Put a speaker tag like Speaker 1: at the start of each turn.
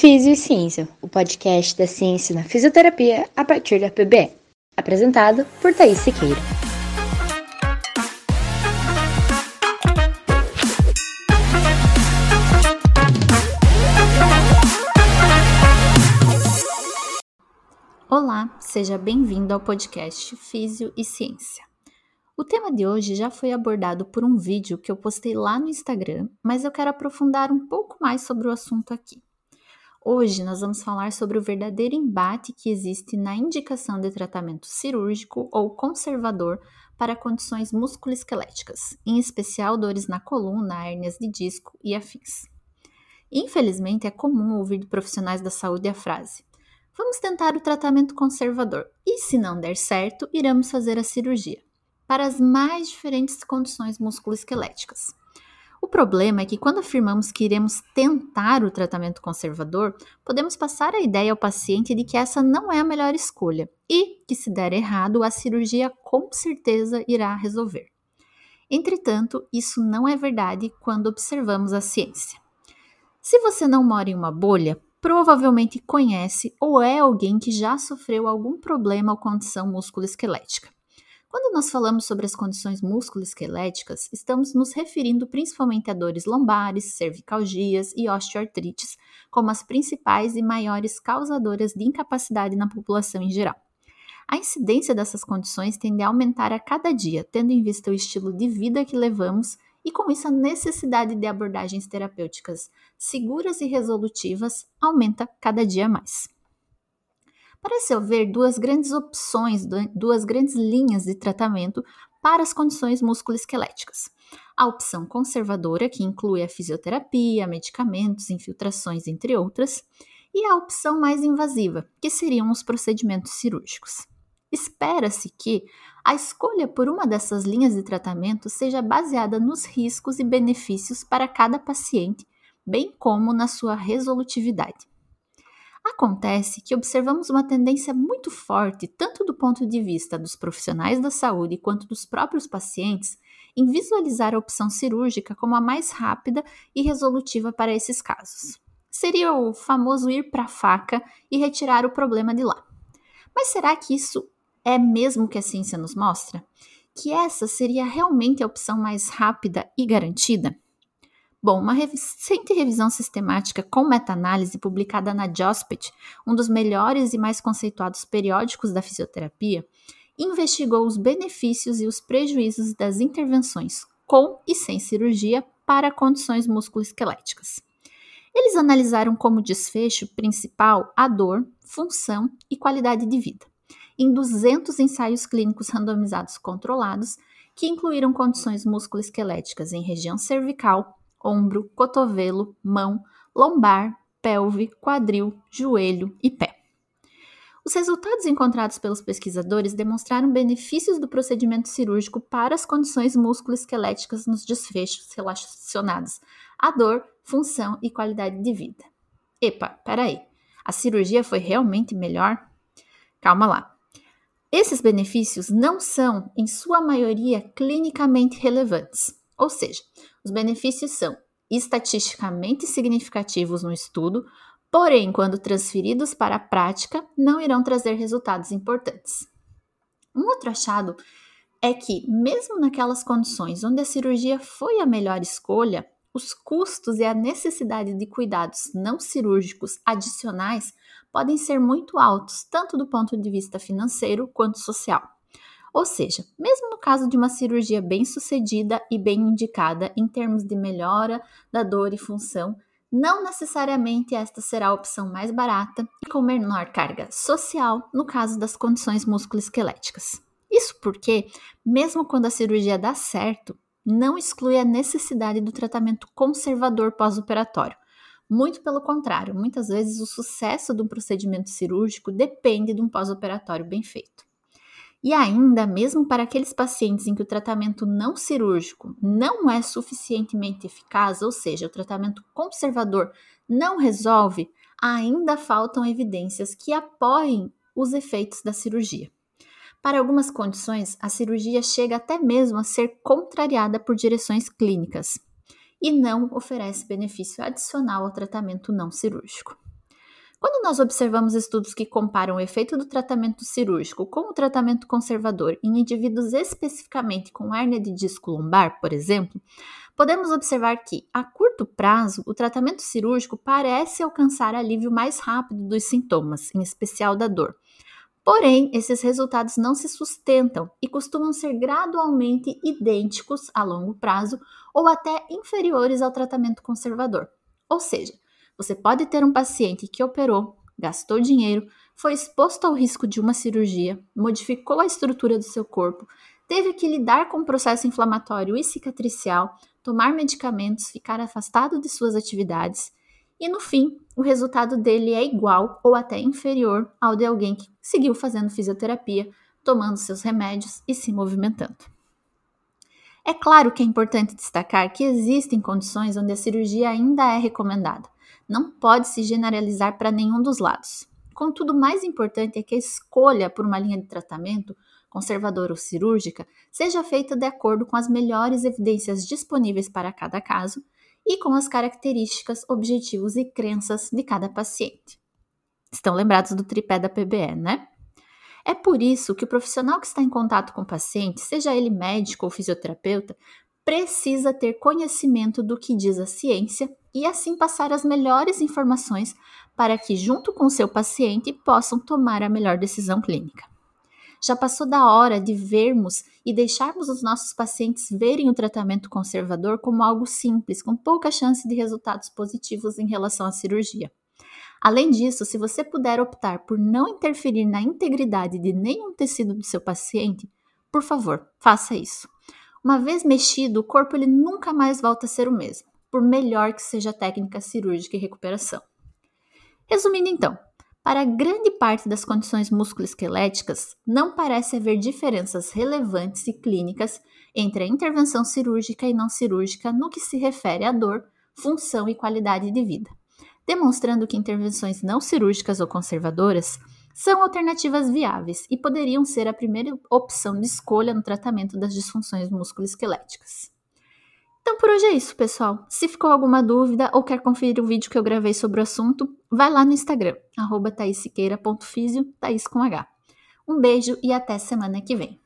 Speaker 1: Físio e Ciência, o podcast da ciência na fisioterapia a partir da PBE. Apresentado por Thaís Siqueira.
Speaker 2: Olá, seja bem-vindo ao podcast Físio e Ciência. O tema de hoje já foi abordado por um vídeo que eu postei lá no Instagram, mas eu quero aprofundar um pouco mais sobre o assunto aqui. Hoje nós vamos falar sobre o verdadeiro embate que existe na indicação de tratamento cirúrgico ou conservador para condições musculoesqueléticas, em especial dores na coluna, hérnias de disco e afins. Infelizmente, é comum ouvir de profissionais da saúde a frase: Vamos tentar o tratamento conservador e, se não der certo, iremos fazer a cirurgia, para as mais diferentes condições musculoesqueléticas. O problema é que quando afirmamos que iremos tentar o tratamento conservador, podemos passar a ideia ao paciente de que essa não é a melhor escolha e que, se der errado, a cirurgia com certeza irá resolver. Entretanto, isso não é verdade quando observamos a ciência. Se você não mora em uma bolha, provavelmente conhece ou é alguém que já sofreu algum problema ou condição musculoesquelética. Quando nós falamos sobre as condições musculoesqueléticas, estamos nos referindo principalmente a dores lombares, cervicalgias e osteoartrites, como as principais e maiores causadoras de incapacidade na população em geral. A incidência dessas condições tende a aumentar a cada dia, tendo em vista o estilo de vida que levamos e, com isso, a necessidade de abordagens terapêuticas seguras e resolutivas aumenta cada dia mais. Parece haver duas grandes opções, duas grandes linhas de tratamento para as condições musculoesqueléticas. A opção conservadora, que inclui a fisioterapia, medicamentos, infiltrações, entre outras, e a opção mais invasiva, que seriam os procedimentos cirúrgicos. Espera-se que a escolha por uma dessas linhas de tratamento seja baseada nos riscos e benefícios para cada paciente, bem como na sua resolutividade. Acontece que observamos uma tendência muito forte, tanto do ponto de vista dos profissionais da saúde quanto dos próprios pacientes, em visualizar a opção cirúrgica como a mais rápida e resolutiva para esses casos. Seria o famoso ir para a faca e retirar o problema de lá. Mas será que isso é mesmo que a ciência nos mostra? Que essa seria realmente a opção mais rápida e garantida? Bom, uma recente revisão sistemática com meta-análise publicada na JOSPET, um dos melhores e mais conceituados periódicos da fisioterapia, investigou os benefícios e os prejuízos das intervenções com e sem cirurgia para condições musculoesqueléticas. Eles analisaram como desfecho principal a dor, função e qualidade de vida, em 200 ensaios clínicos randomizados controlados que incluíram condições musculoesqueléticas em região cervical, ombro, cotovelo, mão, lombar, pelve, quadril, joelho e pé. Os resultados encontrados pelos pesquisadores demonstraram benefícios do procedimento cirúrgico para as condições musculoesqueléticas nos desfechos relacionados à dor, função e qualidade de vida. Epa, peraí, a cirurgia foi realmente melhor? Calma lá. Esses benefícios não são, em sua maioria, clinicamente relevantes, ou seja, os benefícios são estatisticamente significativos no estudo, porém, quando transferidos para a prática, não irão trazer resultados importantes. Um outro achado é que, mesmo naquelas condições onde a cirurgia foi a melhor escolha, os custos e a necessidade de cuidados não cirúrgicos adicionais podem ser muito altos, tanto do ponto de vista financeiro quanto social. Ou seja, mesmo no caso de uma cirurgia bem sucedida e bem indicada em termos de melhora da dor e função, não necessariamente esta será a opção mais barata e com menor carga social no caso das condições musculoesqueléticas. Isso porque, mesmo quando a cirurgia dá certo, não exclui a necessidade do tratamento conservador pós-operatório. Muito pelo contrário, muitas vezes o sucesso de um procedimento cirúrgico depende de um pós-operatório bem feito. E ainda, mesmo para aqueles pacientes em que o tratamento não cirúrgico não é suficientemente eficaz, ou seja, o tratamento conservador não resolve, ainda faltam evidências que apoiem os efeitos da cirurgia. Para algumas condições, a cirurgia chega até mesmo a ser contrariada por direções clínicas e não oferece benefício adicional ao tratamento não cirúrgico. Quando nós observamos estudos que comparam o efeito do tratamento cirúrgico com o tratamento conservador em indivíduos especificamente com hérnia de disco lombar, por exemplo, podemos observar que, a curto prazo, o tratamento cirúrgico parece alcançar alívio mais rápido dos sintomas, em especial da dor. Porém, esses resultados não se sustentam e costumam ser gradualmente idênticos a longo prazo ou até inferiores ao tratamento conservador. Ou seja, você pode ter um paciente que operou, gastou dinheiro, foi exposto ao risco de uma cirurgia, modificou a estrutura do seu corpo, teve que lidar com o processo inflamatório e cicatricial, tomar medicamentos, ficar afastado de suas atividades, e no fim, o resultado dele é igual ou até inferior ao de alguém que seguiu fazendo fisioterapia, tomando seus remédios e se movimentando. É claro que é importante destacar que existem condições onde a cirurgia ainda é recomendada, não pode se generalizar para nenhum dos lados. Contudo, mais importante é que a escolha por uma linha de tratamento, conservadora ou cirúrgica, seja feita de acordo com as melhores evidências disponíveis para cada caso e com as características, objetivos e crenças de cada paciente. Estão lembrados do tripé da PBE, né? É por isso que o profissional que está em contato com o paciente, seja ele médico ou fisioterapeuta, precisa ter conhecimento do que diz a ciência e assim passar as melhores informações para que, junto com seu paciente, possam tomar a melhor decisão clínica. Já passou da hora de vermos e deixarmos os nossos pacientes verem o tratamento conservador como algo simples, com pouca chance de resultados positivos em relação à cirurgia. Além disso, se você puder optar por não interferir na integridade de nenhum tecido do seu paciente, por favor, faça isso. Uma vez mexido, o corpo ele nunca mais volta a ser o mesmo, por melhor que seja a técnica cirúrgica e recuperação. Resumindo então, para grande parte das condições musculoesqueléticas, não parece haver diferenças relevantes e clínicas entre a intervenção cirúrgica e não cirúrgica no que se refere à dor, função e qualidade de vida, demonstrando que intervenções não cirúrgicas ou conservadoras são alternativas viáveis e poderiam ser a primeira opção de escolha no tratamento das disfunções musculoesqueléticas. Então por hoje é isso, pessoal. Se ficou alguma dúvida ou quer conferir o vídeo que eu gravei sobre o assunto, vai lá no Instagram, arroba Thaís com H. Um beijo e até semana que vem.